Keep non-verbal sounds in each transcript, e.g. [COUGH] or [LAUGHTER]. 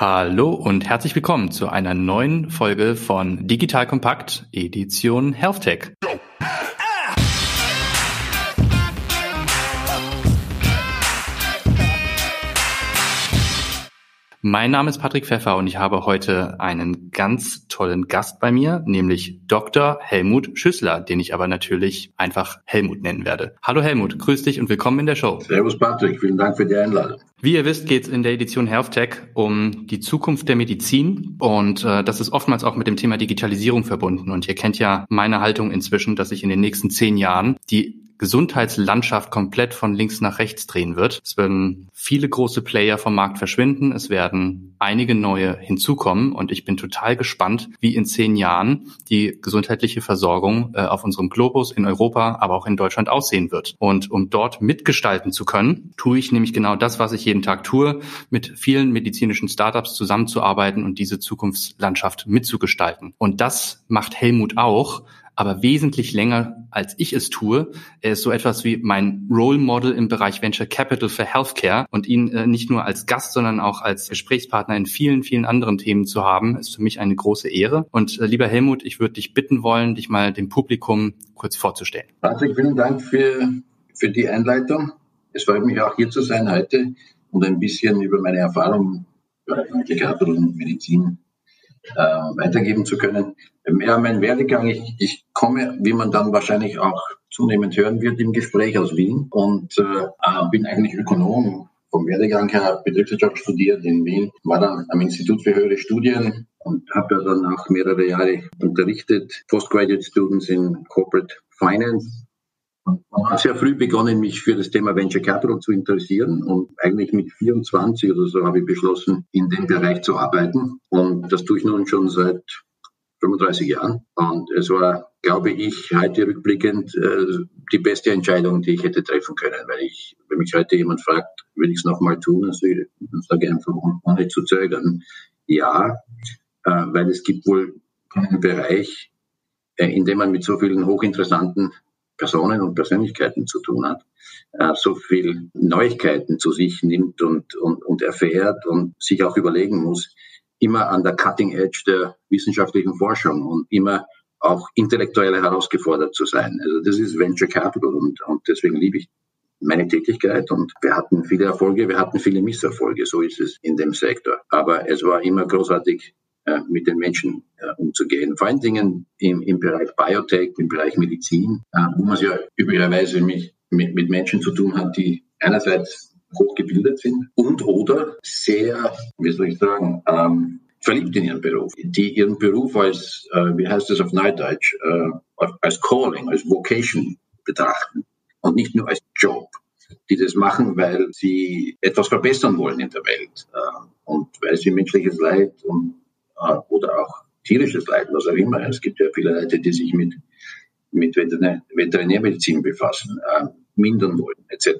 Hallo und herzlich willkommen zu einer neuen Folge von Digital Kompakt Edition Health Mein Name ist Patrick Pfeffer und ich habe heute einen ganz tollen Gast bei mir, nämlich Dr. Helmut Schüssler, den ich aber natürlich einfach Helmut nennen werde. Hallo Helmut, grüß dich und willkommen in der Show. Servus Patrick, vielen Dank für die Einladung. Wie ihr wisst, geht es in der Edition Health Tech um die Zukunft der Medizin und äh, das ist oftmals auch mit dem Thema Digitalisierung verbunden. Und ihr kennt ja meine Haltung inzwischen, dass ich in den nächsten zehn Jahren die Gesundheitslandschaft komplett von links nach rechts drehen wird. Es werden viele große Player vom Markt verschwinden. Es werden einige neue hinzukommen. Und ich bin total gespannt, wie in zehn Jahren die gesundheitliche Versorgung äh, auf unserem Globus in Europa, aber auch in Deutschland aussehen wird. Und um dort mitgestalten zu können, tue ich nämlich genau das, was ich jeden Tag tue, mit vielen medizinischen Startups zusammenzuarbeiten und diese Zukunftslandschaft mitzugestalten. Und das macht Helmut auch aber wesentlich länger, als ich es tue. Er ist so etwas wie mein Role Model im Bereich Venture Capital für Healthcare und ihn äh, nicht nur als Gast, sondern auch als Gesprächspartner in vielen, vielen anderen Themen zu haben, ist für mich eine große Ehre. Und äh, lieber Helmut, ich würde dich bitten wollen, dich mal dem Publikum kurz vorzustellen. Patrick, vielen Dank für, für die Einleitung. Es freut mich auch hier zu sein heute und ein bisschen über meine Erfahrungen im Bereich Venture Capital und Medizin äh, weitergeben zu können. Ja, mein Werdegang, ich, ich komme, wie man dann wahrscheinlich auch zunehmend hören wird im Gespräch aus Wien und äh, bin eigentlich Ökonom. Vom Werdegang her Betriebswirtschaft studiert in Wien, war dann am Institut für höhere Studien und habe ja dann auch mehrere Jahre unterrichtet, Postgraduate Students in Corporate Finance und habe sehr früh begonnen, mich für das Thema Venture Capital zu interessieren und eigentlich mit 24 oder so habe ich beschlossen, in dem Bereich zu arbeiten. Und das tue ich nun schon seit 35 Jahren. Und es war, glaube ich, heute rückblickend äh, die beste Entscheidung, die ich hätte treffen können, weil ich, wenn mich heute jemand fragt, will ich es nochmal tun, also ich sage ich einfach, ohne zu zögern, ja, äh, weil es gibt wohl keinen Bereich, äh, in dem man mit so vielen hochinteressanten Personen und Persönlichkeiten zu tun hat, äh, so viel Neuigkeiten zu sich nimmt und, und, und erfährt und sich auch überlegen muss, immer an der Cutting Edge der wissenschaftlichen Forschung und immer auch intellektuell herausgefordert zu sein. Also das ist Venture Capital und, und deswegen liebe ich meine Tätigkeit und wir hatten viele Erfolge, wir hatten viele Misserfolge, so ist es in dem Sektor. Aber es war immer großartig, mit den Menschen äh, umzugehen. Vor allen Dingen im, im Bereich Biotech, im Bereich Medizin, äh, wo man ja üblicherweise mit, mit Menschen zu tun hat, die einerseits hochgebildet sind und oder sehr, wie soll ich sagen, ähm, verliebt in ihren Beruf, die ihren Beruf als, äh, wie heißt das auf Neudeutsch, äh, als Calling, als Vocation betrachten und nicht nur als Job, die das machen, weil sie etwas verbessern wollen in der Welt äh, und weil sie menschliches Leid und, äh, oder auch tierisches Leid, was auch immer. Es gibt ja viele Leute, die sich mit, mit Veterinärmedizin befassen. Mindern wollen, etc.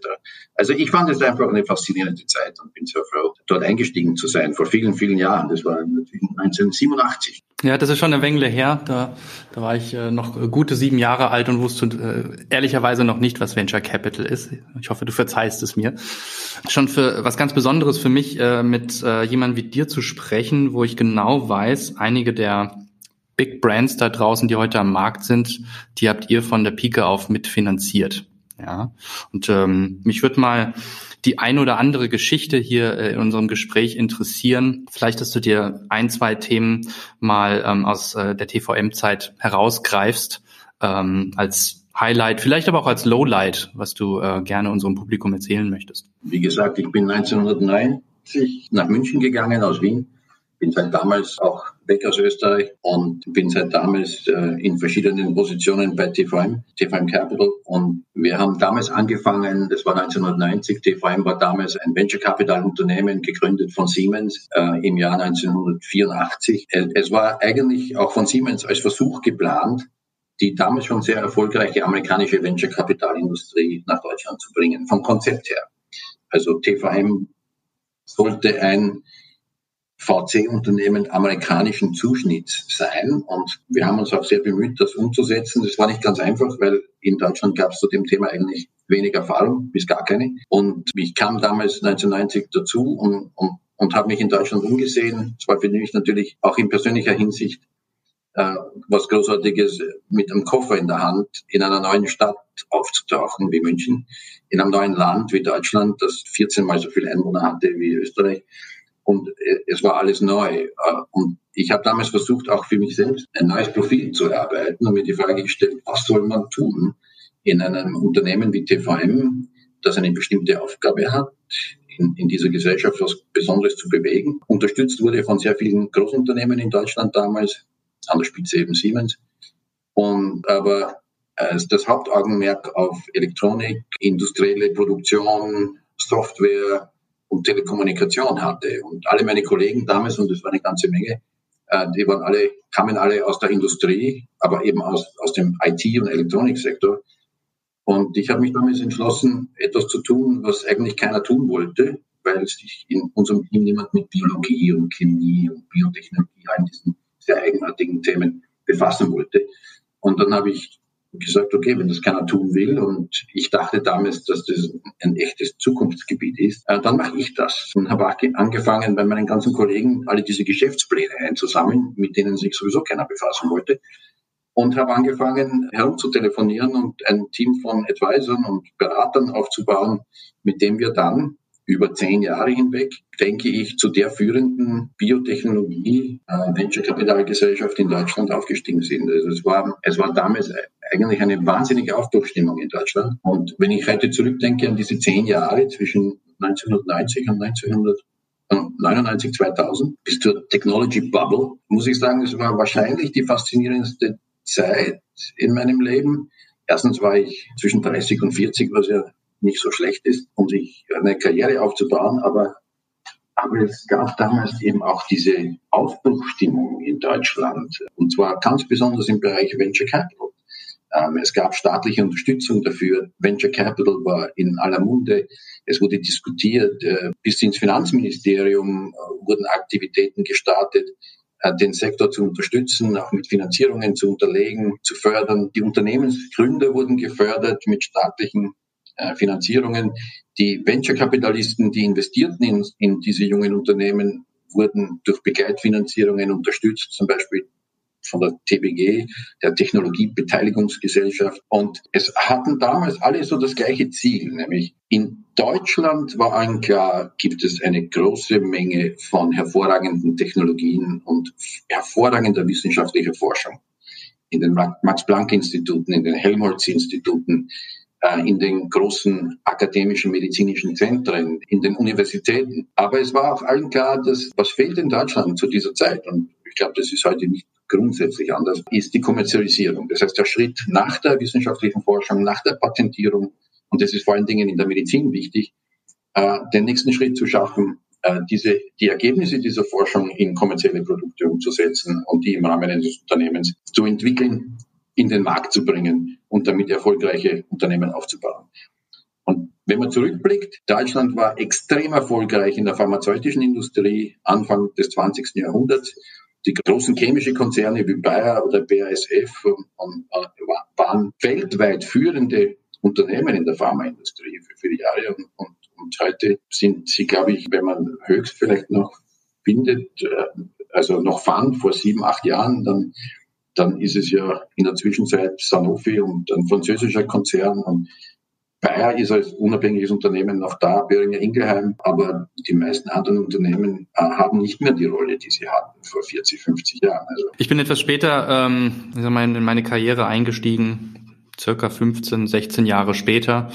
Also ich fand es einfach eine faszinierende Zeit und bin sehr froh, dort eingestiegen zu sein, vor vielen, vielen Jahren. Das war 1987. Ja, das ist schon eine Weile her. Da, da war ich äh, noch gute sieben Jahre alt und wusste äh, ehrlicherweise noch nicht, was Venture Capital ist. Ich hoffe, du verzeihst es mir. Schon für was ganz Besonderes für mich, äh, mit äh, jemandem wie dir zu sprechen, wo ich genau weiß, einige der Big Brands da draußen, die heute am Markt sind, die habt ihr von der Pike auf mitfinanziert. Ja, und ähm, mich würde mal die ein oder andere Geschichte hier äh, in unserem Gespräch interessieren. Vielleicht, dass du dir ein, zwei Themen mal ähm, aus äh, der TVM-Zeit herausgreifst ähm, als Highlight, vielleicht aber auch als Lowlight, was du äh, gerne unserem Publikum erzählen möchtest. Wie gesagt, ich bin 1990 nach München gegangen aus Wien bin seit damals auch weg aus Österreich und bin seit damals äh, in verschiedenen Positionen bei TVM, TVM Capital. Und wir haben damals angefangen, das war 1990, TVM war damals ein Venture Capital Unternehmen, gegründet von Siemens äh, im Jahr 1984. Äh, es war eigentlich auch von Siemens als Versuch geplant, die damals schon sehr erfolgreiche amerikanische Venture Capital Industrie nach Deutschland zu bringen, vom Konzept her. Also TVM sollte ein VC-Unternehmen amerikanischen Zuschnitts sein. Und wir haben uns auch sehr bemüht, das umzusetzen. Das war nicht ganz einfach, weil in Deutschland gab es zu dem Thema eigentlich wenig Erfahrung, bis gar keine. Und ich kam damals 1990 dazu und, und und habe mich in Deutschland umgesehen. Es war für mich natürlich auch in persönlicher Hinsicht äh, was Großartiges, mit einem Koffer in der Hand in einer neuen Stadt aufzutauchen wie München, in einem neuen Land wie Deutschland, das 14 mal so viele Einwohner hatte wie Österreich. Und äh, es war alles neu. Äh, und ich habe damals versucht, auch für mich selbst ein neues Profil zu erarbeiten und mir die Frage gestellt, was soll man tun in einem Unternehmen wie TVM, das eine bestimmte Aufgabe hat, in, in dieser Gesellschaft was Besonderes zu bewegen. Unterstützt wurde von sehr vielen Großunternehmen in Deutschland damals, an der Spitze eben Siemens. Und aber äh, das Hauptaugenmerk auf Elektronik, industrielle Produktion, Software und Telekommunikation hatte. Und alle meine Kollegen damals, und das war eine ganze Menge, äh, die waren alle, kamen alle aus der Industrie, aber eben aus, aus dem IT- und Elektroniksektor. Und ich habe mich damals entschlossen, etwas zu tun, was eigentlich keiner tun wollte, weil sich in unserem Team niemand mit Biologie und Chemie und Biotechnologie, all diesen sehr eigenartigen Themen befassen wollte. Und dann habe ich gesagt, okay, wenn das keiner tun will und ich dachte damals, dass das ein echtes Zukunftsgebiet ist, äh, dann mache ich das. Und habe angefangen, bei meinen ganzen Kollegen alle diese Geschäftspläne einzusammeln, mit denen sich sowieso keiner befassen wollte. Und habe angefangen, herumzutelefonieren und ein Team von Advisern und Beratern aufzubauen, mit dem wir dann über zehn Jahre hinweg, denke ich, zu der führenden Biotechnologie äh, in Deutschland aufgestiegen sind. Also es war, es war damals eigentlich eine wahnsinnige Aufbruchstimmung in Deutschland. Und wenn ich heute zurückdenke an diese zehn Jahre zwischen 1990 und 1999, 2000 bis zur Technology Bubble, muss ich sagen, es war wahrscheinlich die faszinierendste Zeit in meinem Leben. Erstens war ich zwischen 30 und 40, was ja nicht so schlecht ist, um sich eine Karriere aufzubauen, aber aber es gab damals eben auch diese Aufbruchstimmung in Deutschland, und zwar ganz besonders im Bereich Venture Capital. Ähm, es gab staatliche Unterstützung dafür. Venture Capital war in aller Munde. Es wurde diskutiert. Äh, bis ins Finanzministerium äh, wurden Aktivitäten gestartet, äh, den Sektor zu unterstützen, auch mit Finanzierungen zu unterlegen, zu fördern. Die Unternehmensgründer wurden gefördert mit staatlichen Finanzierungen. Die Venture-Kapitalisten, die investierten in, in diese jungen Unternehmen, wurden durch Begleitfinanzierungen unterstützt, zum Beispiel von der TBG, der Technologiebeteiligungsgesellschaft. Und es hatten damals alle so das gleiche Ziel, nämlich in Deutschland war allen klar, gibt es eine große Menge von hervorragenden Technologien und hervorragender wissenschaftlicher Forschung. In den Max-Planck-Instituten, in den Helmholtz-Instituten, äh, in den großen akademischen medizinischen Zentren, in den Universitäten. Aber es war auch allen klar, dass was fehlt in Deutschland zu dieser Zeit, und ich glaube, das ist heute nicht grundsätzlich anders, ist die Kommerzialisierung. Das heißt, der Schritt nach der wissenschaftlichen Forschung, nach der Patentierung, und das ist vor allen Dingen in der Medizin wichtig, äh, den nächsten Schritt zu schaffen, äh, diese, die Ergebnisse dieser Forschung in kommerzielle Produkte umzusetzen und die im Rahmen eines Unternehmens zu entwickeln in den Markt zu bringen und damit erfolgreiche Unternehmen aufzubauen. Und wenn man zurückblickt, Deutschland war extrem erfolgreich in der pharmazeutischen Industrie Anfang des 20. Jahrhunderts. Die großen chemischen Konzerne wie Bayer oder BASF waren weltweit führende Unternehmen in der Pharmaindustrie für viele Jahre. Und, und, und heute sind sie, glaube ich, wenn man höchst vielleicht noch findet, äh, also noch fand vor sieben, acht Jahren, dann dann ist es ja in der Zwischenzeit Sanofi und ein französischer Konzern und Bayer ist als unabhängiges Unternehmen noch da, Böhringer Ingelheim, aber die meisten anderen Unternehmen äh, haben nicht mehr die Rolle, die sie hatten vor 40, 50 Jahren. Also ich bin etwas später ähm, in meine Karriere eingestiegen, circa 15, 16 Jahre später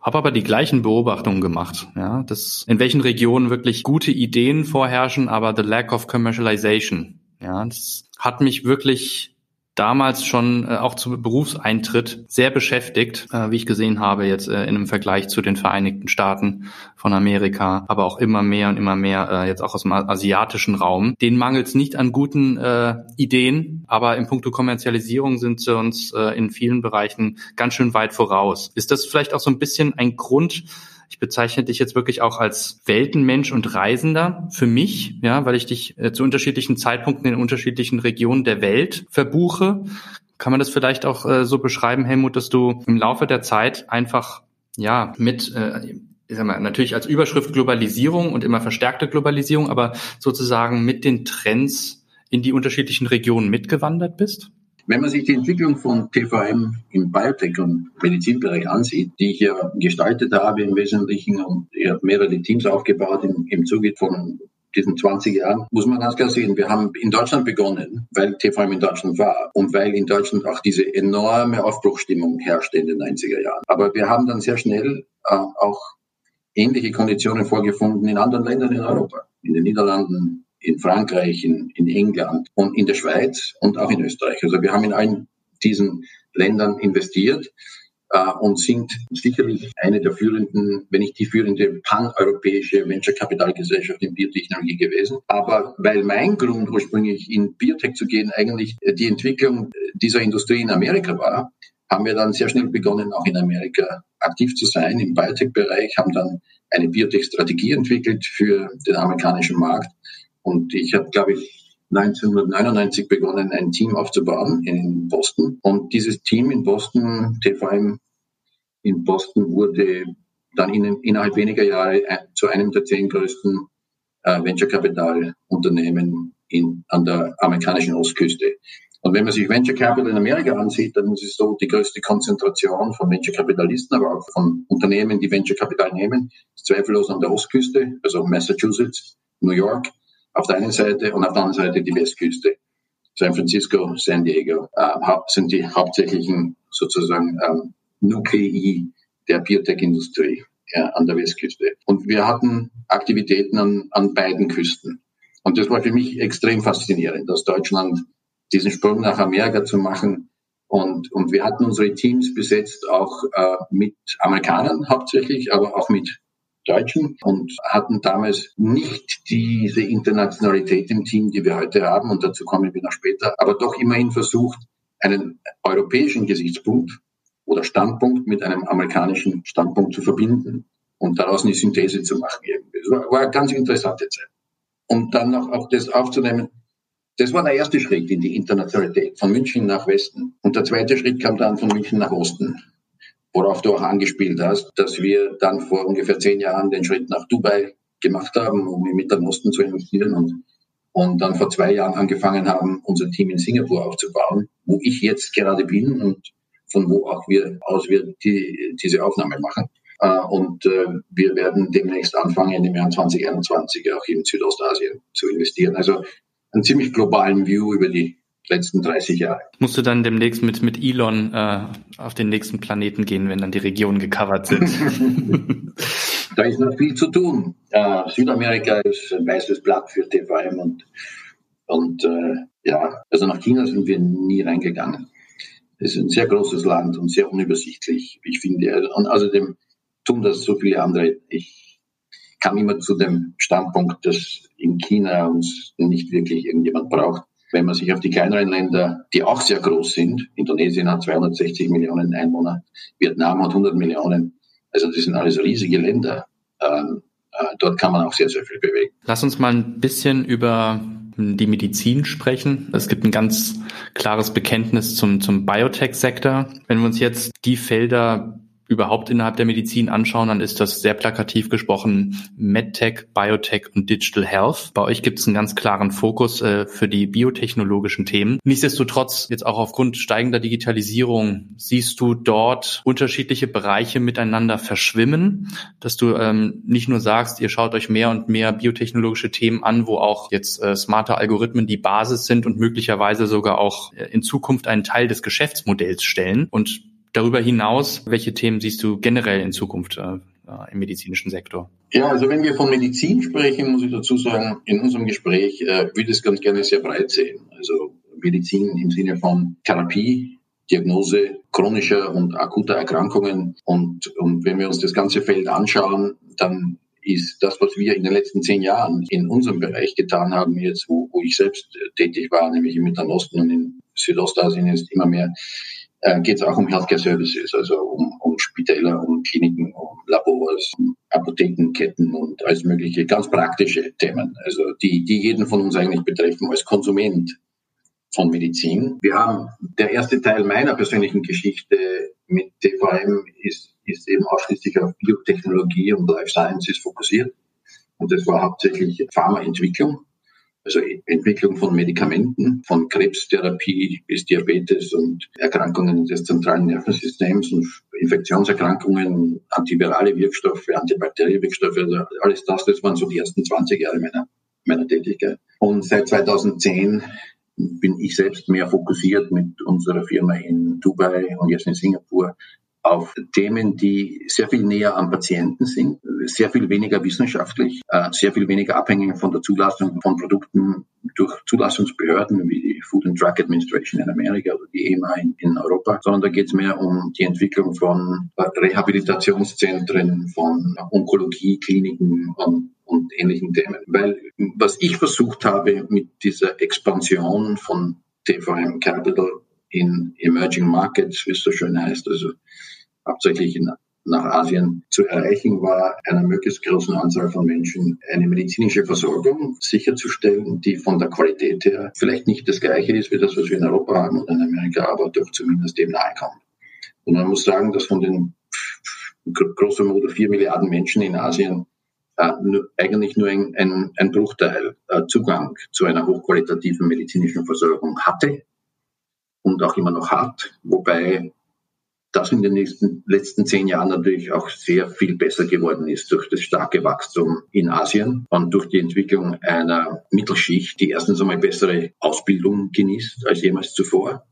habe aber die gleichen Beobachtungen gemacht, ja, dass in welchen Regionen wirklich gute Ideen vorherrschen, aber the lack of commercialization, ja, das hat mich wirklich damals schon äh, auch zu Berufseintritt sehr beschäftigt, äh, wie ich gesehen habe jetzt äh, in einem Vergleich zu den Vereinigten Staaten von Amerika, aber auch immer mehr und immer mehr äh, jetzt auch aus dem asiatischen Raum. Den mangelt es nicht an guten äh, Ideen, aber in puncto Kommerzialisierung sind sie uns äh, in vielen Bereichen ganz schön weit voraus. Ist das vielleicht auch so ein bisschen ein Grund, ich bezeichne dich jetzt wirklich auch als Weltenmensch und Reisender für mich, ja, weil ich dich äh, zu unterschiedlichen Zeitpunkten in unterschiedlichen Regionen der Welt verbuche. Kann man das vielleicht auch äh, so beschreiben, Helmut, dass du im Laufe der Zeit einfach ja mit äh, ich sag mal, natürlich als Überschrift Globalisierung und immer verstärkte Globalisierung, aber sozusagen mit den Trends in die unterschiedlichen Regionen mitgewandert bist? Wenn man sich die Entwicklung von TVM im Biotech- und Medizinbereich ansieht, die ich ja gestaltet habe im Wesentlichen und ich habe mehrere Teams aufgebaut im, im Zuge von diesen 20 Jahren, muss man ganz klar sehen, wir haben in Deutschland begonnen, weil TVM in Deutschland war und weil in Deutschland auch diese enorme Aufbruchstimmung herrschte in den 90er Jahren. Aber wir haben dann sehr schnell äh, auch ähnliche Konditionen vorgefunden in anderen Ländern in Europa, in den Niederlanden, in Frankreich, in, in England und in der Schweiz und auch in Österreich. Also wir haben in allen diesen Ländern investiert äh, und sind sicherlich eine der führenden, wenn nicht die führende paneuropäische Venture-Capital-Gesellschaft in Biotechnologie gewesen. Aber weil mein Grund ursprünglich in Biotech zu gehen eigentlich die Entwicklung dieser Industrie in Amerika war, haben wir dann sehr schnell begonnen, auch in Amerika aktiv zu sein im Biotech-Bereich, haben dann eine Biotech-Strategie entwickelt für den amerikanischen Markt und ich habe, glaube ich, 1999 begonnen, ein Team aufzubauen in Boston. Und dieses Team in Boston, TVM in Boston, wurde dann in, innerhalb weniger Jahre zu einem der zehn größten äh, Venture Capital Unternehmen in, an der amerikanischen Ostküste. Und wenn man sich Venture Capital in Amerika ansieht, dann ist es so die größte Konzentration von Venture Kapitalisten, aber auch von Unternehmen, die Venture Capital nehmen, ist zweifellos an der Ostküste, also Massachusetts, New York auf der einen Seite und auf der anderen Seite die Westküste. San Francisco, San Diego äh, sind die hauptsächlichen sozusagen ähm, Nuklei der Biotech-Industrie ja, an der Westküste. Und wir hatten Aktivitäten an, an beiden Küsten. Und das war für mich extrem faszinierend, aus Deutschland diesen Sprung nach Amerika zu machen. Und, und wir hatten unsere Teams besetzt auch äh, mit Amerikanern hauptsächlich, aber auch mit Deutschen und hatten damals nicht diese Internationalität im Team, die wir heute haben. Und dazu kommen wir noch später. Aber doch immerhin versucht, einen europäischen Gesichtspunkt oder Standpunkt mit einem amerikanischen Standpunkt zu verbinden und daraus eine Synthese zu machen. Das war, war eine ganz interessante Zeit. Und dann auch, auch das aufzunehmen, das war der erste Schritt in die Internationalität, von München nach Westen. Und der zweite Schritt kam dann von München nach Osten worauf du auch angespielt hast, dass wir dann vor ungefähr zehn Jahren den Schritt nach Dubai gemacht haben, um im Mittleren Osten zu investieren und, und dann vor zwei Jahren angefangen haben, unser Team in Singapur aufzubauen, wo ich jetzt gerade bin und von wo auch wir aus wir die, diese Aufnahme machen. Uh, und uh, wir werden demnächst anfangen, im Jahr 2021 auch in Südostasien zu investieren. Also einen ziemlich globalen View über die letzten 30 Jahre. Musst du dann demnächst mit, mit Elon äh, auf den nächsten Planeten gehen, wenn dann die Regionen gecovert sind? [LAUGHS] da ist noch viel zu tun. Äh, Südamerika ist ein weißes Blatt für TVM und, und äh, ja, also nach China sind wir nie reingegangen. Es ist ein sehr großes Land und sehr unübersichtlich, ich finde. Und außerdem tun das so viele andere. Ich kam immer zu dem Standpunkt, dass in China uns nicht wirklich irgendjemand braucht. Wenn man sich auf die kleineren Länder, die auch sehr groß sind, Indonesien hat 260 Millionen Einwohner, Vietnam hat 100 Millionen, also das sind alles riesige Länder. Ähm, äh, dort kann man auch sehr, sehr viel bewegen. Lass uns mal ein bisschen über die Medizin sprechen. Es gibt ein ganz klares Bekenntnis zum, zum Biotech-Sektor. Wenn wir uns jetzt die Felder überhaupt innerhalb der Medizin anschauen, dann ist das sehr plakativ gesprochen MedTech, Biotech und Digital Health. Bei euch gibt es einen ganz klaren Fokus äh, für die biotechnologischen Themen. Nichtsdestotrotz, jetzt auch aufgrund steigender Digitalisierung, siehst du dort unterschiedliche Bereiche miteinander verschwimmen, dass du ähm, nicht nur sagst, ihr schaut euch mehr und mehr biotechnologische Themen an, wo auch jetzt äh, smarte Algorithmen die Basis sind und möglicherweise sogar auch äh, in Zukunft einen Teil des Geschäftsmodells stellen und Darüber hinaus, welche Themen siehst du generell in Zukunft äh, äh, im medizinischen Sektor? Ja, also wenn wir von Medizin sprechen, muss ich dazu sagen, in unserem Gespräch äh, würde ich es ganz gerne sehr breit sehen. Also Medizin im Sinne von Therapie, Diagnose chronischer und akuter Erkrankungen. Und, und wenn wir uns das ganze Feld anschauen, dann ist das, was wir in den letzten zehn Jahren in unserem Bereich getan haben, jetzt wo, wo ich selbst tätig war, nämlich im Mittleren Osten und in Südostasien ist immer mehr äh, geht es auch um Healthcare Services, also um, um Spitäler, um Kliniken, um Labors, um Apothekenketten und alles mögliche ganz praktische Themen, also die, die jeden von uns eigentlich betreffen als Konsument von Medizin. Wir haben der erste Teil meiner persönlichen Geschichte mit TVM ist, ist eben ausschließlich auf Biotechnologie und Life Sciences fokussiert. Und das war hauptsächlich Pharmaentwicklung, also Entwicklung von Medikamenten, von Krebstherapie bis Diabetes und Erkrankungen des zentralen Nervensystems und Infektionserkrankungen, antivirale Wirkstoffe, antibakterielle Wirkstoffe, also alles das, das waren so die ersten 20 Jahre meiner, meiner Tätigkeit. Und seit 2010 bin ich selbst mehr fokussiert mit unserer Firma in Dubai und jetzt in Singapur auf Themen, die sehr viel näher am Patienten sind, sehr viel weniger wissenschaftlich, äh, sehr viel weniger abhängig von der Zulassung von Produkten durch Zulassungsbehörden wie die Food and Drug Administration in Amerika oder die EMA in, in Europa, sondern da geht es mehr um die Entwicklung von Rehabilitationszentren, von Onkologie-Kliniken und, und ähnlichen Themen. Weil was ich versucht habe mit dieser Expansion von TVM Capital in Emerging Markets, wie es so schön heißt, also hauptsächlich nach Asien zu erreichen war, einer möglichst großen Anzahl von Menschen eine medizinische Versorgung sicherzustellen, die von der Qualität her vielleicht nicht das gleiche ist wie das, was wir in Europa haben und in Amerika, aber doch zumindest dem nahe kommt. Und man muss sagen, dass von den grosso modo vier Milliarden Menschen in Asien äh, eigentlich nur ein, ein, ein Bruchteil äh, Zugang zu einer hochqualitativen medizinischen Versorgung hatte und auch immer noch hat, wobei das in den nächsten, letzten zehn Jahren natürlich auch sehr viel besser geworden ist durch das starke Wachstum in Asien und durch die Entwicklung einer Mittelschicht, die erstens einmal bessere Ausbildung genießt als jemals zuvor,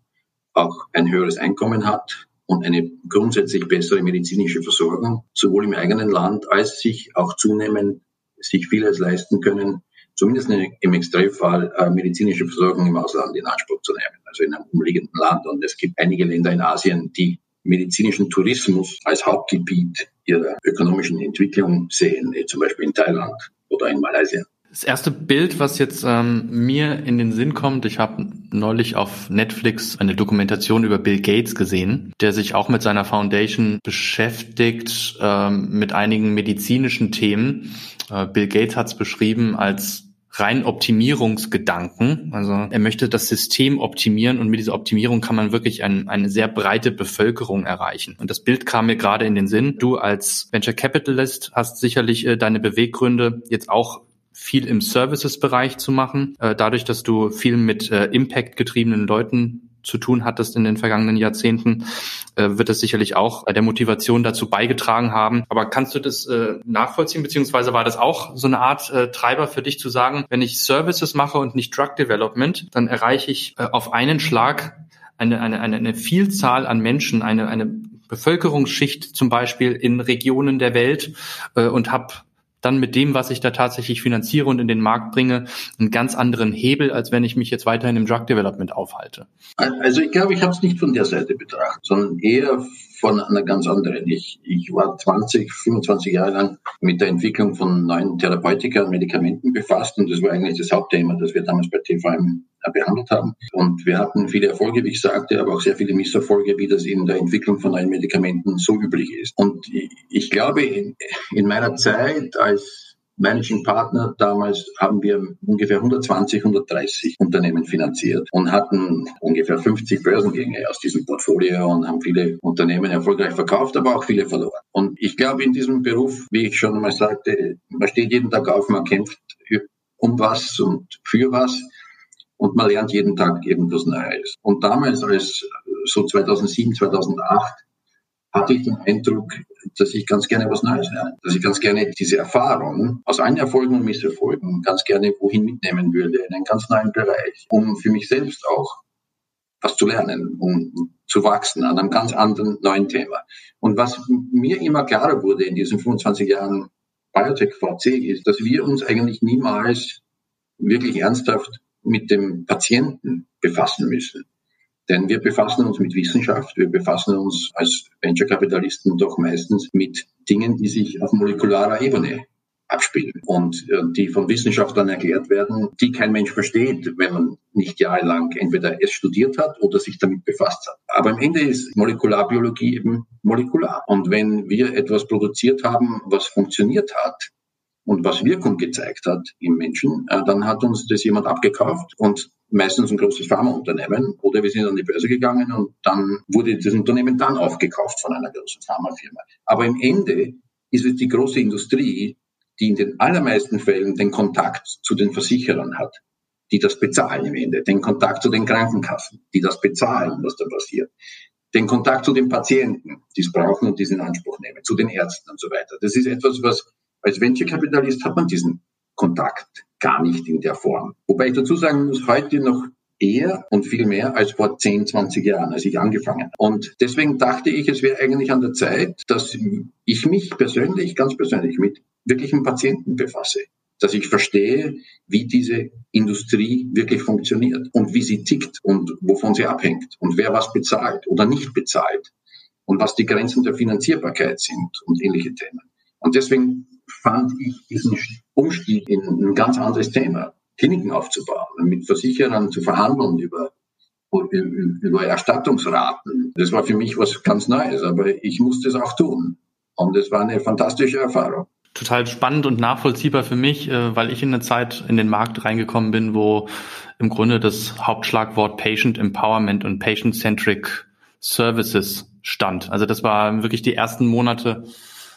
auch ein höheres Einkommen hat und eine grundsätzlich bessere medizinische Versorgung, sowohl im eigenen Land als sich auch zunehmend sich vieles leisten können, zumindest im Extremfall äh, medizinische Versorgung im Ausland in Anspruch zu nehmen, also in einem umliegenden Land. Und es gibt einige Länder in Asien, die medizinischen Tourismus als Hauptgebiet ihrer ökonomischen Entwicklung sehen, zum Beispiel in Thailand oder in Malaysia. Das erste Bild, was jetzt ähm, mir in den Sinn kommt, ich habe neulich auf Netflix eine Dokumentation über Bill Gates gesehen, der sich auch mit seiner Foundation beschäftigt, ähm, mit einigen medizinischen Themen. Äh, Bill Gates hat es beschrieben als rein Optimierungsgedanken. Also er möchte das System optimieren und mit dieser Optimierung kann man wirklich ein, eine sehr breite Bevölkerung erreichen. Und das Bild kam mir gerade in den Sinn. Du als Venture Capitalist hast sicherlich äh, deine Beweggründe jetzt auch viel im Services-Bereich zu machen, äh, dadurch, dass du viel mit äh, Impact-getriebenen Leuten zu tun hattest in den vergangenen Jahrzehnten, äh, wird es sicherlich auch der Motivation dazu beigetragen haben. Aber kannst du das äh, nachvollziehen, beziehungsweise war das auch so eine Art äh, Treiber für dich zu sagen, wenn ich Services mache und nicht Drug Development, dann erreiche ich auf einen Schlag eine, eine, eine, eine Vielzahl an Menschen, eine, eine Bevölkerungsschicht zum Beispiel in Regionen der Welt und habe dann mit dem, was ich da tatsächlich finanziere und in den Markt bringe, einen ganz anderen Hebel, als wenn ich mich jetzt weiterhin im Drug Development aufhalte? Also ich glaube, ich habe es nicht von der Seite betrachtet, sondern eher von einer ganz anderen. Ich, ich war 20, 25 Jahre lang mit der Entwicklung von neuen Therapeutika und Medikamenten befasst und das war eigentlich das Hauptthema, das wir damals bei TVM behandelt haben. Und wir hatten viele Erfolge, wie ich sagte, aber auch sehr viele Misserfolge, wie das in der Entwicklung von neuen Medikamenten so üblich ist. Und ich glaube, in, in meiner Zeit als Managing Partner damals haben wir ungefähr 120, 130 Unternehmen finanziert und hatten ungefähr 50 Börsengänge aus diesem Portfolio und haben viele Unternehmen erfolgreich verkauft, aber auch viele verloren. Und ich glaube, in diesem Beruf, wie ich schon einmal sagte, man steht jeden Tag auf, man kämpft um was und für was und man lernt jeden Tag irgendwas Neues. Und damals, als so 2007, 2008, hatte ich den Eindruck, dass ich ganz gerne was Neues lerne, dass ich ganz gerne diese Erfahrung aus allen Erfolgen und Misserfolgen ganz gerne wohin mitnehmen würde, in einen ganz neuen Bereich, um für mich selbst auch was zu lernen, um zu wachsen an einem ganz anderen neuen Thema. Und was mir immer klarer wurde in diesen 25 Jahren Biotech VC ist, dass wir uns eigentlich niemals wirklich ernsthaft mit dem Patienten befassen müssen. Denn wir befassen uns mit Wissenschaft, wir befassen uns als Venture-Kapitalisten doch meistens mit Dingen, die sich auf molekularer Ebene abspielen und äh, die von Wissenschaftlern erklärt werden, die kein Mensch versteht, wenn man nicht jahrelang entweder es studiert hat oder sich damit befasst hat. Aber am Ende ist Molekularbiologie eben molekular. Und wenn wir etwas produziert haben, was funktioniert hat, und was Wirkung gezeigt hat im Menschen, äh, dann hat uns das jemand abgekauft und meistens ein großes Pharmaunternehmen oder wir sind an die Börse gegangen und dann wurde das Unternehmen dann aufgekauft von einer großen Pharmafirma. Aber im Ende ist es die große Industrie, die in den allermeisten Fällen den Kontakt zu den Versicherern hat, die das bezahlen im Ende, den Kontakt zu den Krankenkassen, die das bezahlen, was da passiert, den Kontakt zu den Patienten, die es brauchen und diesen Anspruch nehmen, zu den Ärzten und so weiter. Das ist etwas, was als Venture-Kapitalist hat man diesen Kontakt gar nicht in der Form. Wobei ich dazu sagen muss, heute noch eher und viel mehr als vor 10, 20 Jahren, als ich angefangen habe. Und deswegen dachte ich, es wäre eigentlich an der Zeit, dass ich mich persönlich, ganz persönlich mit wirklichen Patienten befasse. Dass ich verstehe, wie diese Industrie wirklich funktioniert und wie sie tickt und wovon sie abhängt und wer was bezahlt oder nicht bezahlt und was die Grenzen der Finanzierbarkeit sind und ähnliche Themen. Und deswegen fand ich diesen Umstieg in ein ganz anderes Thema, Kliniken aufzubauen, mit Versicherern zu verhandeln über, über Erstattungsraten. Das war für mich was ganz Neues, aber ich musste es auch tun. Und es war eine fantastische Erfahrung total spannend und nachvollziehbar für mich, äh, weil ich in eine Zeit in den Markt reingekommen bin, wo im Grunde das Hauptschlagwort Patient Empowerment und Patient-Centric Services stand. Also das war wirklich die ersten Monate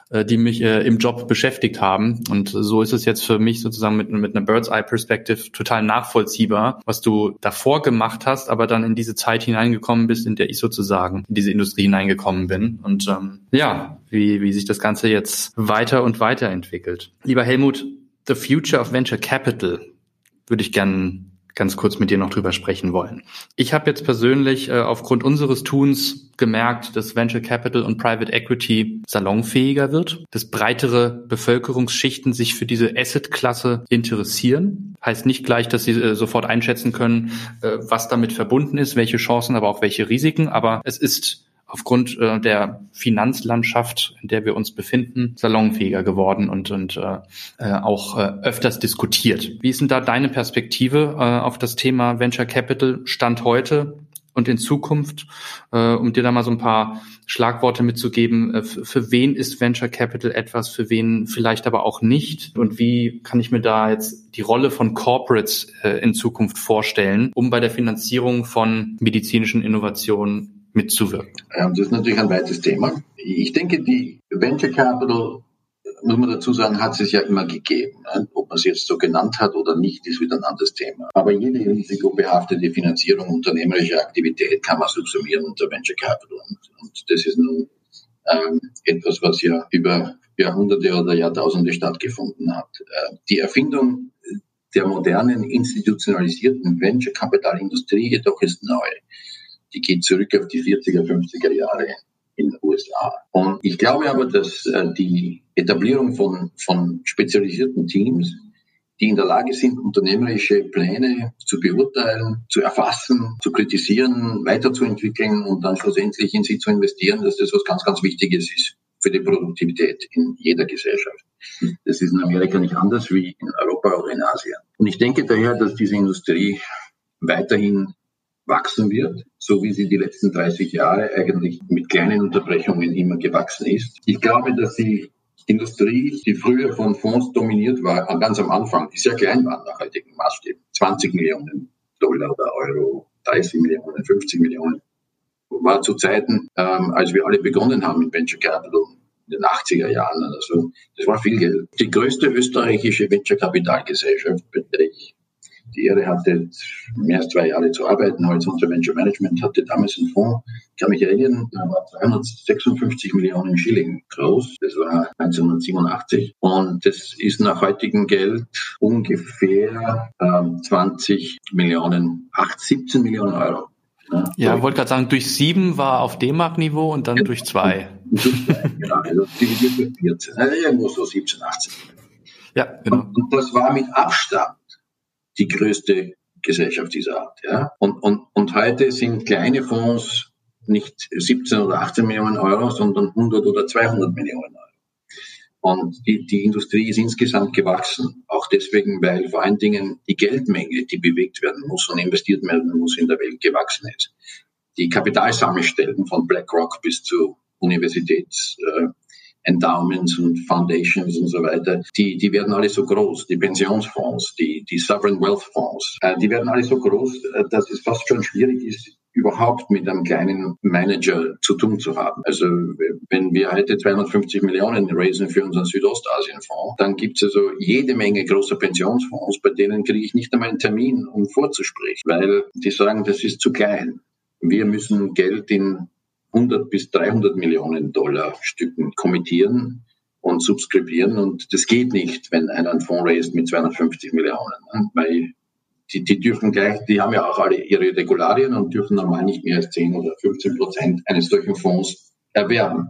äh, die mich äh, im Job beschäftigt haben. Und so ist es jetzt für mich sozusagen mit, mit einer Bird's Eye Perspective total nachvollziehbar, was du davor gemacht hast, aber dann in diese Zeit hineingekommen bist, in der ich sozusagen in diese Industrie hineingekommen bin. Und ähm, ja, wie, wie sich das Ganze jetzt weiter und weiter entwickelt. Lieber Helmut, The Future of Venture Capital würde ich gerne ganz kurz mit dir noch drüber sprechen wollen. Ich habe jetzt persönlich äh, aufgrund unseres Tuns gemerkt, dass Venture Capital und Private Equity salonfähiger wird, dass breitere Bevölkerungsschichten sich für diese Asset-Klasse interessieren. Heißt nicht gleich, dass sie äh, sofort einschätzen können, äh, was damit verbunden ist, welche Chancen, aber auch welche Risiken. Aber es ist aufgrund äh, der Finanzlandschaft, in der wir uns befinden, salonfähiger geworden und, und äh, äh, auch äh, öfters diskutiert. Wie ist denn da deine Perspektive äh, auf das Thema Venture Capital Stand heute und in Zukunft, äh, um dir da mal so ein paar Schlagworte mitzugeben, äh, für wen ist Venture Capital etwas, für wen vielleicht aber auch nicht und wie kann ich mir da jetzt die Rolle von Corporates äh, in Zukunft vorstellen, um bei der Finanzierung von medizinischen Innovationen mitzuwirken? Ja, das ist natürlich ein weites Thema. Ich denke, die Venture Capital, muss man dazu sagen, hat es ja immer gegeben. Ne? Ob man es jetzt so genannt hat oder nicht, ist wieder ein anderes Thema. Aber jede risikobehaftete Finanzierung unternehmerischer Aktivität kann man subsumieren unter Venture Capital. Und, das ist nun ähm, etwas, was ja über Jahrhunderte oder Jahrtausende stattgefunden hat. Äh, die Erfindung der modernen institutionalisierten Venture Capital Industrie jedoch ist neu die geht zurück auf die 40er, 50er Jahre in den USA. Und ich glaube aber, dass äh, die Etablierung von, von spezialisierten Teams, die in der Lage sind, unternehmerische Pläne zu beurteilen, zu erfassen, zu kritisieren, weiterzuentwickeln und dann schlussendlich in sie zu investieren, dass das was ganz, ganz Wichtiges ist für die Produktivität in jeder Gesellschaft. Das ist in Amerika nicht anders wie in Europa oder in Asien. Und ich denke daher, dass diese Industrie weiterhin wachsen wird, so wie sie die letzten 30 Jahre eigentlich mit kleinen Unterbrechungen immer gewachsen ist. Ich glaube, dass die Industrie, die früher von Fonds dominiert war, ganz am Anfang, die sehr klein waren nach heutigen Maßstäben, 20 Millionen Dollar oder Euro, 30 Millionen, 50 Millionen, war zu Zeiten, ähm, als wir alle begonnen haben mit Venture Capital in den 80er Jahren oder so. Das war viel Geld. Die größte österreichische Venture Capital-Gesellschaft, bei der ich die Ehre hatte, mehr als zwei Jahre zu arbeiten. Horizontal Venture Management hatte damals einen Fonds, ich kann mich erinnern, der war 256 Millionen Schilling groß. Das war 1987. Und das ist nach heutigem Geld ungefähr ähm, 20 Millionen, 8, 17 Millionen Euro. Ja, ja wollte gerade sagen, durch sieben war auf D-Mark-Niveau und dann ja, durch zwei. [LAUGHS] genau, also dividiert durch 14. Also irgendwo so 17, 18. Ja, genau. Und, und das war mit Abstand die größte Gesellschaft dieser Art. Ja? Und, und, und heute sind kleine Fonds nicht 17 oder 18 Millionen Euro, sondern 100 oder 200 Millionen Euro. Und die, die Industrie ist insgesamt gewachsen, auch deswegen, weil vor allen Dingen die Geldmenge, die bewegt werden muss und investiert werden muss, in der Welt gewachsen ist. Die Kapitalsammelstellen von BlackRock bis zu Universitäts, äh, Endowments und Foundations und so weiter, die, die werden alle so groß. Die Pensionsfonds, die, die Sovereign Wealth Fonds, äh, die werden alle so groß, äh, dass es fast schon schwierig ist, überhaupt mit einem kleinen Manager zu tun zu haben. Also wenn wir heute 250 Millionen raisen für unseren Südostasienfonds, dann gibt es also jede Menge großer Pensionsfonds, bei denen kriege ich nicht einmal einen Termin, um vorzusprechen, weil die sagen, das ist zu klein. Wir müssen Geld in 100 bis 300 Millionen Dollar Stücken kommittieren und subskribieren und das geht nicht, wenn einer einen Fonds raised mit 250 Millionen, ne? weil die, die dürfen gleich, die haben ja auch alle ihre Regularien und dürfen normal nicht mehr als 10 oder 15 Prozent eines solchen Fonds erwerben.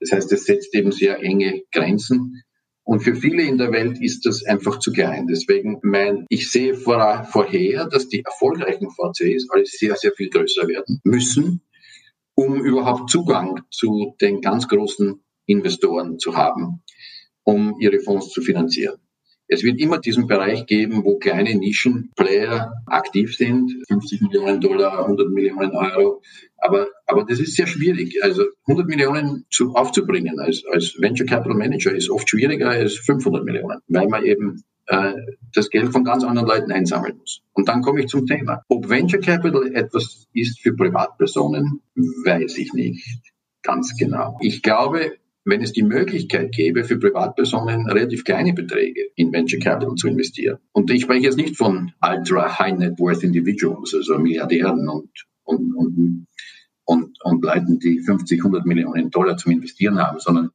Das heißt, es setzt eben sehr enge Grenzen. Und für viele in der Welt ist das einfach zu klein. Deswegen mein, ich sehe vor, vorher, dass die erfolgreichen VCs alle sehr, sehr viel größer werden müssen, um überhaupt Zugang zu den ganz großen Investoren zu haben, um ihre Fonds zu finanzieren. Es wird immer diesen Bereich geben, wo kleine Nischenplayer aktiv sind, 50 Millionen Dollar, 100 Millionen Euro. Aber, aber das ist sehr schwierig. Also 100 Millionen zu, aufzubringen als, als Venture Capital Manager ist oft schwieriger als 500 Millionen, weil man eben äh, das Geld von ganz anderen Leuten einsammeln muss. Und dann komme ich zum Thema. Ob Venture Capital etwas ist für Privatpersonen, weiß ich nicht ganz genau. Ich glaube, wenn es die Möglichkeit gäbe, für Privatpersonen relativ kleine Beträge in Venture Capital zu investieren. Und ich spreche jetzt nicht von ultra high net worth individuals, also Milliardären und, und, und, und, und Leuten, die 50, 100 Millionen Dollar zum Investieren haben, sondern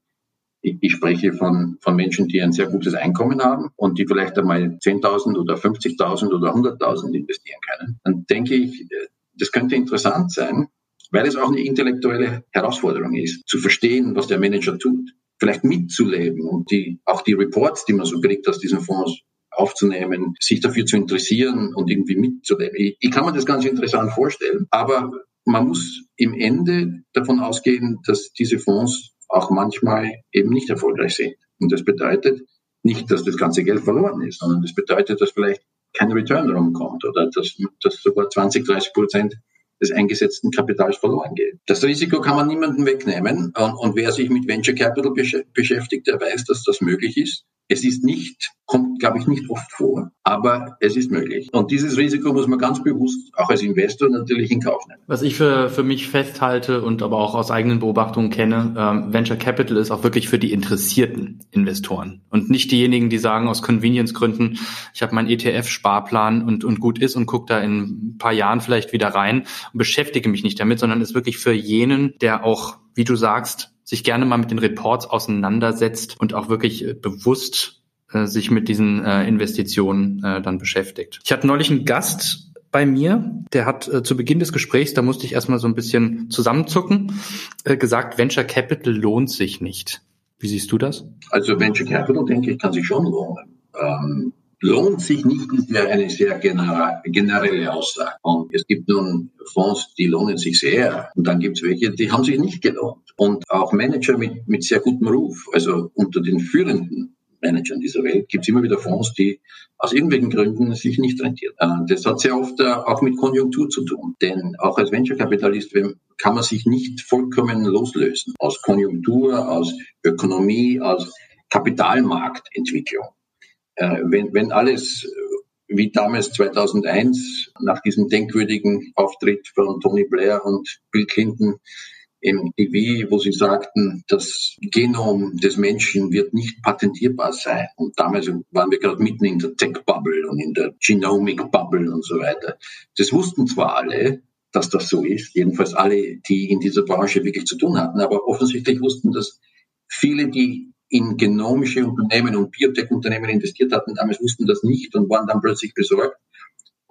ich, spreche von, von Menschen, die ein sehr gutes Einkommen haben und die vielleicht einmal 10.000 oder 50.000 oder 100.000 investieren können. Dann denke ich, das könnte interessant sein, weil es auch eine intellektuelle Herausforderung ist, zu verstehen, was der Manager tut, vielleicht mitzuleben und die, auch die Reports, die man so kriegt aus diesen Fonds, aufzunehmen, sich dafür zu interessieren und irgendwie mitzuleben. Ich, ich kann mir das ganz interessant vorstellen, aber man muss im Ende davon ausgehen, dass diese Fonds auch manchmal eben nicht erfolgreich sind. Und das bedeutet nicht, dass das ganze Geld verloren ist, sondern das bedeutet, dass vielleicht kein Return rumkommt oder dass, dass sogar 20, 30 Prozent des eingesetzten Kapitals verloren geht. Das Risiko kann man niemandem wegnehmen und, und wer sich mit Venture Capital beschäftigt, der weiß, dass das möglich ist. Es ist nicht, kommt, glaube ich, nicht oft vor, aber es ist möglich. Und dieses Risiko muss man ganz bewusst auch als Investor natürlich in Kauf nehmen. Was ich für, für mich festhalte und aber auch aus eigenen Beobachtungen kenne, ähm, Venture Capital ist auch wirklich für die interessierten Investoren und nicht diejenigen, die sagen aus Convenience-Gründen, ich habe meinen ETF-Sparplan und, und gut ist und gucke da in ein paar Jahren vielleicht wieder rein und beschäftige mich nicht damit, sondern ist wirklich für jenen, der auch, wie du sagst, sich gerne mal mit den Reports auseinandersetzt und auch wirklich äh, bewusst äh, sich mit diesen äh, Investitionen dann beschäftigt. Ich hatte neulich einen Gast bei mir, der hat zu Beginn des Gesprächs, da musste ich erstmal so ein bisschen zusammenzucken, gesagt, Venture Capital lohnt sich nicht. Wie siehst du das? Also Venture Capital, denke ich, kann sich schon lohnen. Ähm, lohnt sich nicht, ist ja eine sehr generelle Aussage. Und es gibt nun Fonds, die lohnen sich sehr. Und dann gibt es welche, die haben sich nicht gelohnt. Und auch Manager mit, mit sehr gutem Ruf, also unter den führenden Managern dieser Welt gibt es immer wieder Fonds, die aus irgendwelchen Gründen sich nicht rentieren. Äh, das hat sehr oft äh, auch mit Konjunktur zu tun. Denn auch als Venture-Kapitalist kann man sich nicht vollkommen loslösen aus Konjunktur, aus Ökonomie, aus Kapitalmarktentwicklung. Äh, wenn, wenn alles wie damals 2001 nach diesem denkwürdigen Auftritt von Tony Blair und Bill Clinton im TV, wo sie sagten, das Genom des Menschen wird nicht patentierbar sein. Und damals waren wir gerade mitten in der Tech-Bubble und in der Genomic-Bubble und so weiter. Das wussten zwar alle, dass das so ist, jedenfalls alle, die in dieser Branche wirklich zu tun hatten, aber offensichtlich wussten das viele, die in genomische Unternehmen und Biotech-Unternehmen investiert hatten, damals wussten das nicht und waren dann plötzlich besorgt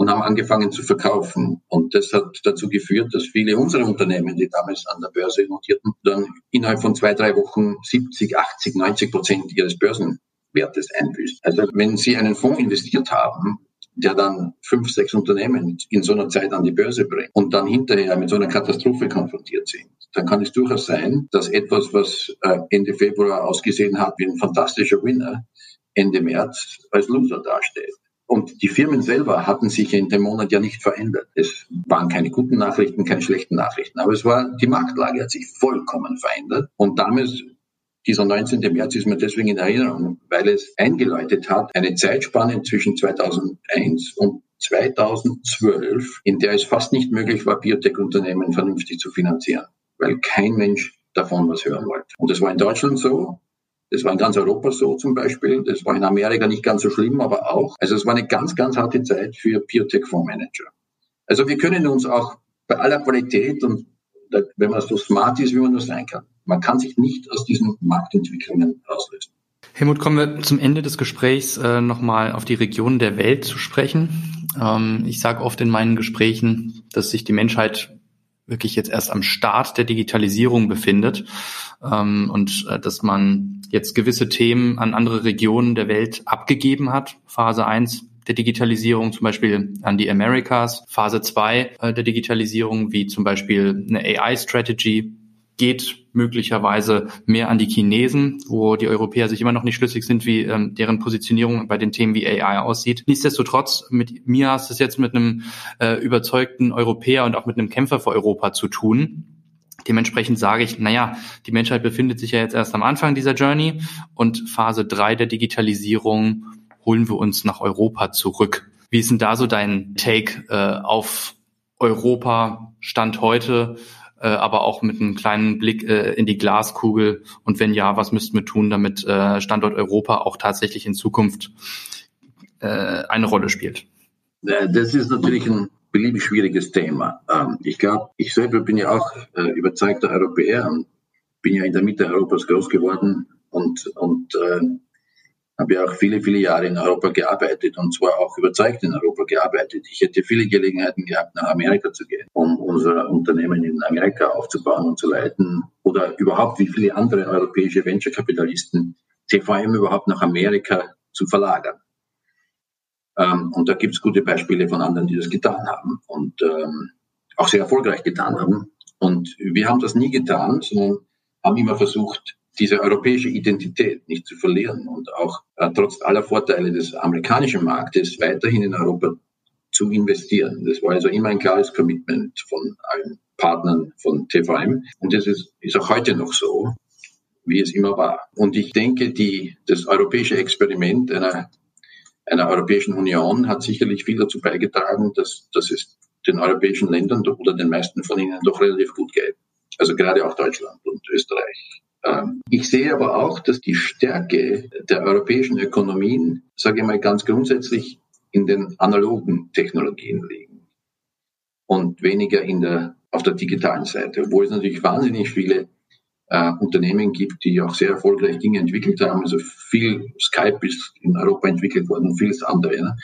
und haben angefangen zu verkaufen. Und das hat dazu geführt, dass viele unserer Unternehmen, die damals an der Börse notierten, dann innerhalb von zwei, drei Wochen 70, 80, 90 Prozent ihres Börsenwertes einbüßt. Also wenn Sie einen Fonds investiert haben, der dann fünf, sechs Unternehmen in so einer Zeit an die Börse bringt und dann hinterher mit so einer Katastrophe konfrontiert sind, dann kann es durchaus sein, dass etwas, was äh, Ende Februar ausgesehen hat wie ein fantastischer Winner, Ende März als Loser dasteht. Und die Firmen selber hatten sich in dem Monat ja nicht verändert. Es waren keine guten Nachrichten, keine schlechten Nachrichten. Aber es war, die Marktlage hat sich vollkommen verändert. Und damals Dieser 19. März ist mir deswegen in Erinnerung, weil es eingeläutet hat, eine Zeitspanne zwischen 2001 und 2012, in der es fast nicht möglich war, Biotech-Unternehmen vernünftig zu finanzieren, weil kein Mensch davon was hören wollte. Und das war in Deutschland so, das war in ganz Europa so zum Beispiel, das war in Amerika nicht ganz so schlimm, aber auch. Also es war eine ganz, ganz harte Zeit für Biotech-Fondsmanager. Also wir können uns auch bei aller Qualität und wenn man so smart ist, wie man nur sein kann, man kann sich nicht aus diesen Marktentwicklungen auslösen. Helmut, kommen wir zum Ende des Gesprächs äh, nochmal auf die Regionen der Welt zu sprechen. Ähm, ich sage oft in meinen Gesprächen, dass sich die Menschheit wirklich jetzt erst am Start der Digitalisierung befindet ähm, und äh, dass man jetzt gewisse Themen an andere Regionen der Welt abgegeben hat. Phase 1 der Digitalisierung, zum Beispiel an die Americas. Phase 2 äh, der Digitalisierung, wie zum Beispiel eine AI-Strategy, geht möglicherweise mehr an die Chinesen, wo die Europäer sich immer noch nicht schlüssig sind, wie ähm, deren Positionierung bei den Themen wie AI aussieht. Nichtsdestotrotz, mit mir hast du es jetzt mit einem äh, überzeugten Europäer und auch mit einem Kämpfer für Europa zu tun. Dementsprechend sage ich, naja, die Menschheit befindet sich ja jetzt erst am Anfang dieser Journey und Phase 3 der Digitalisierung holen wir uns nach Europa zurück. Wie ist denn da so dein Take äh, auf Europa Stand heute? Äh, aber auch mit einem kleinen Blick äh, in die Glaskugel? Und wenn ja, was müssten wir tun, damit äh, Standort Europa auch tatsächlich in Zukunft äh, eine Rolle spielt? Das ist natürlich ein beliebig schwieriges Thema. Ähm, ich glaube, ich selber bin ja auch äh, überzeugter Europäer und bin ja in der Mitte Europas groß geworden und, und äh, habe ja auch viele, viele Jahre in Europa gearbeitet und zwar auch überzeugt in Europa gearbeitet. Ich hätte viele Gelegenheiten gehabt, nach Amerika zu gehen, um unser Unternehmen in Amerika aufzubauen und zu leiten oder überhaupt wie viele andere europäische Venture-Kapitalisten TVM überhaupt nach Amerika zu verlagern. Ähm, und da gibt es gute Beispiele von anderen, die das getan haben und ähm, auch sehr erfolgreich getan haben. Und wir haben das nie getan, sondern haben immer versucht, diese europäische Identität nicht zu verlieren und auch äh, trotz aller Vorteile des amerikanischen Marktes weiterhin in Europa zu investieren. Das war also immer ein klares Commitment von allen Partnern von TVM und das ist, ist auch heute noch so, wie es immer war. Und ich denke, die, das europäische Experiment einer, einer Europäischen Union hat sicherlich viel dazu beigetragen, dass, dass es den europäischen Ländern oder den meisten von ihnen doch relativ gut geht. Also gerade auch Deutschland und Österreich ich sehe aber auch, dass die Stärke der europäischen Ökonomien, sage ich mal ganz grundsätzlich, in den analogen Technologien liegen und weniger in der, auf der digitalen Seite, obwohl es natürlich wahnsinnig viele äh, Unternehmen gibt, die auch sehr erfolgreich Dinge entwickelt haben. Also viel Skype ist in Europa entwickelt worden und vieles andere. Ne?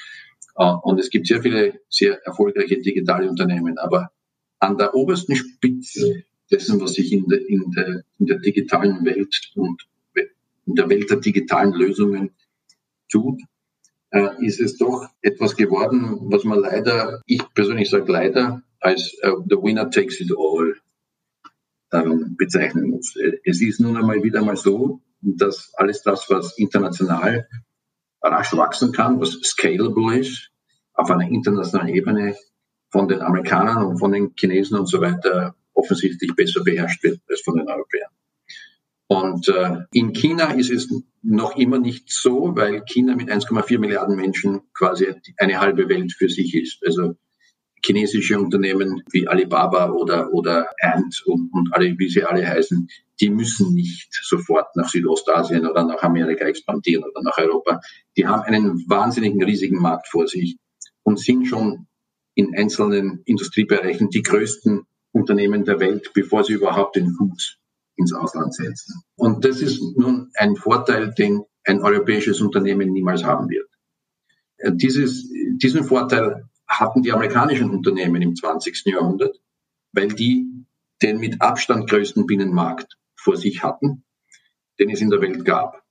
Und es gibt sehr viele sehr erfolgreiche digitale Unternehmen, aber an der obersten Spitze dessen, was sich in der, in der, in der digitalen Welt und in der Welt der digitalen Lösungen tut, äh, ist es doch etwas geworden, was man leider, ich persönlich sage leider, als äh, the winner takes it all ähm, bezeichnen muss. Es ist nun einmal wieder mal so, dass alles das, was international rasch wachsen kann, was scalable ist, auf einer internationalen Ebene von den Amerikanern und von den Chinesen und so weiter offensichtlich besser beherrscht wird als von den Europäern. Und äh, in China ist es noch immer nicht so, weil China mit 1,4 Milliarden Menschen quasi eine halbe Welt für sich ist. Also chinesische Unternehmen wie Alibaba oder, oder Ant und, und alle, wie sie alle heißen, die müssen nicht sofort nach Südostasien oder nach Amerika expandieren oder nach Europa. Die haben einen wahnsinnigen, riesigen Markt vor sich und sind schon in einzelnen Industriebereichen die größten Unternehmen der Welt, bevor sie überhaupt den Fuß ins Ausland setzen. Und das ist nun ein Vorteil, den ein europäisches Unternehmen niemals haben wird. Äh, dieses, diesen Vorteil hatten die amerikanischen Unternehmen im 20. Jahrhundert, weil die den mit Abstand größten Binnenmarkt vor sich hatten, den es in der Welt gab.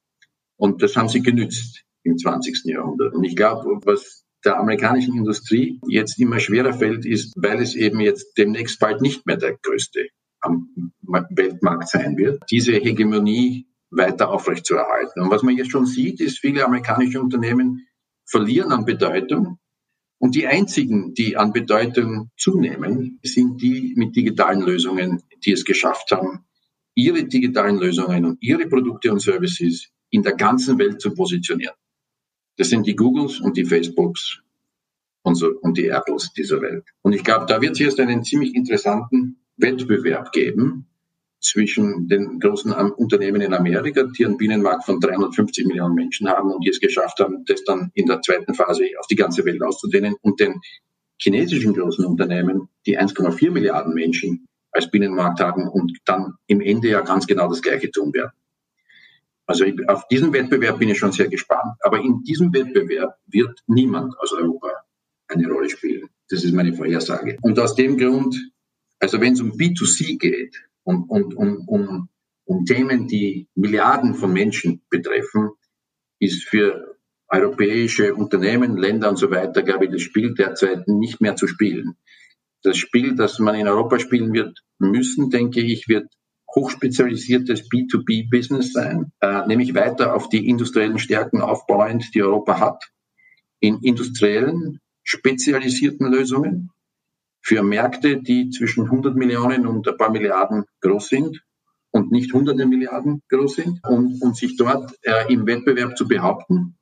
Und das haben sie genützt im 20. Jahrhundert. Und ich glaube, was der amerikanischen Industrie jetzt immer schwerer fällt, ist, weil es eben jetzt demnächst bald nicht mehr der größte am Weltmarkt sein wird, diese Hegemonie weiter aufrechtzuerhalten. Und was man jetzt schon sieht, ist, viele amerikanische Unternehmen verlieren an Bedeutung. Und die einzigen, die an Bedeutung zunehmen, sind die mit digitalen Lösungen, die es geschafft haben, ihre digitalen Lösungen und ihre Produkte und Services in der ganzen Welt zu positionieren. Das sind die Googles und die Facebooks und, so, und die Apples dieser Welt. Und ich glaube, da wird es jetzt einen ziemlich interessanten Wettbewerb geben zwischen den großen Unternehmen in Amerika, die einen Binnenmarkt von 350 Millionen Menschen haben und die es geschafft haben, das dann in der zweiten Phase auf die ganze Welt auszudehnen und den chinesischen großen Unternehmen, die 1,4 Milliarden Menschen als Binnenmarkt haben und dann im Ende ja ganz genau das Gleiche tun werden. Also ich, auf diesen Wettbewerb bin ich schon sehr gespannt. Aber in diesem Wettbewerb wird niemand aus Europa eine Rolle spielen. Das ist meine Vorhersage. Und aus dem Grund, also wenn es um B2C geht und um, um, um, um Themen, die Milliarden von Menschen betreffen, ist für europäische Unternehmen, Länder und so weiter, glaube ich, das Spiel derzeit nicht mehr zu spielen. Das Spiel, das man in Europa spielen wird müssen, denke ich, wird hochspezialisiertes B2B-Business sein, äh, nämlich weiter auf die industriellen Stärken aufbauend, die Europa hat, in industriellen, spezialisierten Lösungen für Märkte, die zwischen 100 Millionen und ein paar Milliarden groß sind und nicht hunderte Milliarden groß sind, und, und sich dort äh, im Wettbewerb zu behaupten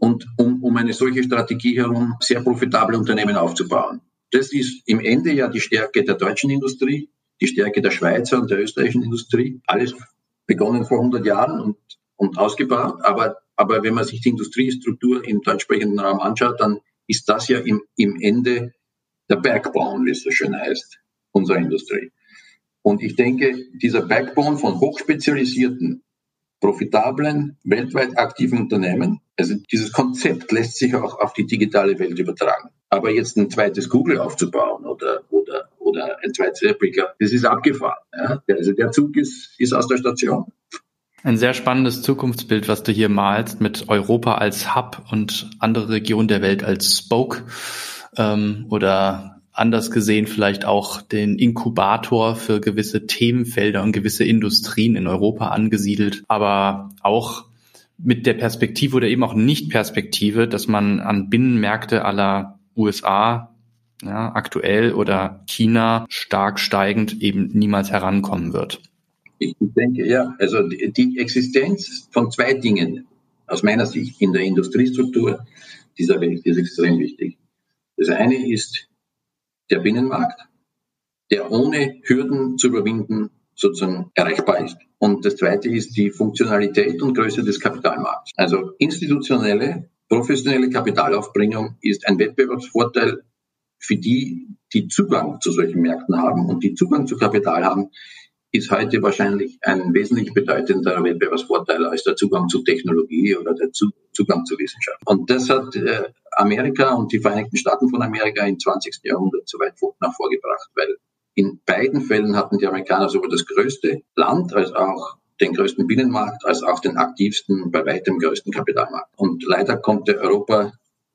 und um, um eine solche Strategie herum sehr profitable Unternehmen aufzubauen. Das ist im Ende ja die Stärke der deutschen Industrie, die Stärke der Schweizer und der österreichischen Industrie. Alles begonnen vor 100 Jahren und, und ausgebaut. Aber, aber wenn man sich die Industriestruktur im deutschsprechenden Raum anschaut, dann ist das ja im, im Ende der Backbone, wie es so schön heißt, unserer Industrie. Und ich denke, dieser Backbone von hochspezialisierten, profitablen, weltweit aktiven Unternehmen, also dieses Konzept lässt sich auch auf die digitale Welt übertragen. Aber jetzt ein zweites Google aufzubauen oder, oder, ein zweites Replika, das ist abgefahren. Ja? Also der Zug ist, ist aus der Station. Ein sehr spannendes Zukunftsbild, was du hier malst, mit Europa als Hub und andere Regionen der Welt als Spoke ähm, oder anders gesehen vielleicht auch den Inkubator für gewisse Themenfelder und gewisse Industrien in Europa angesiedelt, aber auch mit der Perspektive oder eben auch Nicht-Perspektive, dass man an Binnenmärkte aller USA ja, aktuell oder China stark steigend eben niemals herankommen wird? Ich denke, ja, also die Existenz von zwei Dingen aus meiner Sicht in der Industriestruktur dieser Welt ist extrem wichtig. Das eine ist der Binnenmarkt, der ohne Hürden zu überwinden sozusagen erreichbar ist. Und das zweite ist die Funktionalität und Größe des Kapitalmarkts. Also institutionelle Professionelle Kapitalaufbringung ist ein Wettbewerbsvorteil für die, die Zugang zu solchen Märkten haben und die Zugang zu Kapital haben, ist heute wahrscheinlich ein wesentlich bedeutenderer Wettbewerbsvorteil als der Zugang zu Technologie oder der Zugang zu Wissenschaft. Und das hat äh, Amerika und die Vereinigten Staaten von Amerika im 20. Jahrhundert so weit nach vorgebracht, weil in beiden Fällen hatten die Amerikaner sowohl das größte Land als auch den größten Binnenmarkt als auch den aktivsten, bei weitem größten Kapitalmarkt. Und leider konnte Europa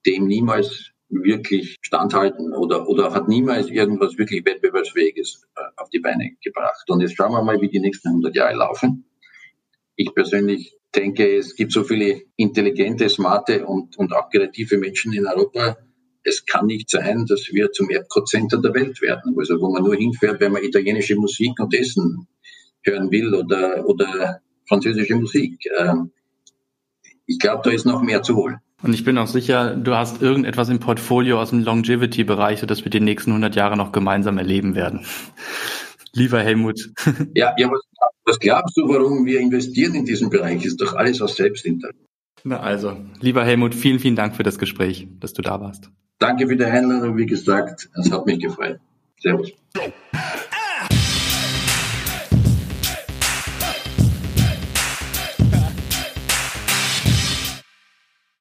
dem niemals wirklich standhalten oder, oder hat niemals irgendwas wirklich Wettbewerbsfähiges äh, auf die Beine gebracht. Und jetzt schauen wir mal, wie die nächsten 100 Jahre laufen. Ich persönlich denke, es gibt so viele intelligente, smarte und, und auch kreative Menschen in Europa. Es kann nicht sein, dass wir zum Erdcenter der Welt werden. Also wo man nur hinfährt, wenn man italienische Musik und Essen hören will oder, oder französische Musik. Ähm, ich glaube, da ist noch mehr zu holen. Und ich bin auch sicher, du hast irgendetwas im Portfolio aus dem Longevity-Bereich, das wir die nächsten 100 Jahre noch gemeinsam erleben werden. [LAUGHS] Lieber Helmut. [LAUGHS] Ja, ja was, was glaubst du, warum wir investieren in diesen Bereich? Ist doch alles aus Selbstinteresse. Na also, lieber Helmut, vielen, vielen Dank für das Gespräch, dass du da warst. Danke für die Einladung. Wie gesagt, es hat mich gefreut. Servus.